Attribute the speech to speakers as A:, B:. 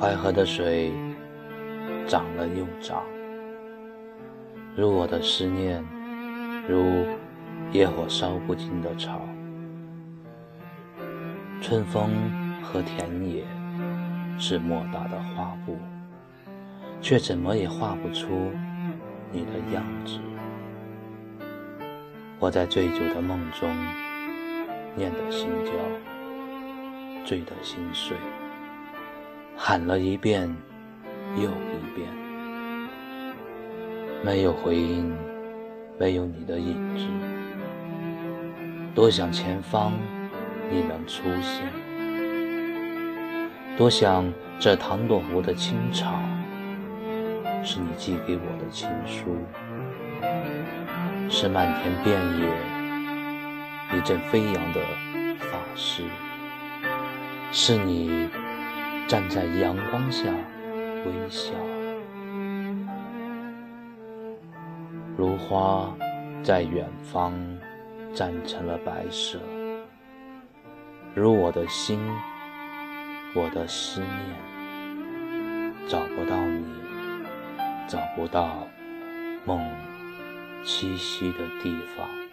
A: 淮河的水涨了又涨，如我的思念，如野火烧不尽的草。春风和田野是莫大的画布，却怎么也画不出你的样子。我在醉酒的梦中，念得心焦，醉得心碎，喊了一遍又一遍，没有回音，没有你的影子。多想前方你能出现，多想这唐朵湖的青草是你寄给我的情书。是漫天遍野一阵飞扬的发丝，是你站在阳光下微笑，如花在远方绽成了白色，如我的心，我的思念，找不到你，找不到梦。栖息的地方。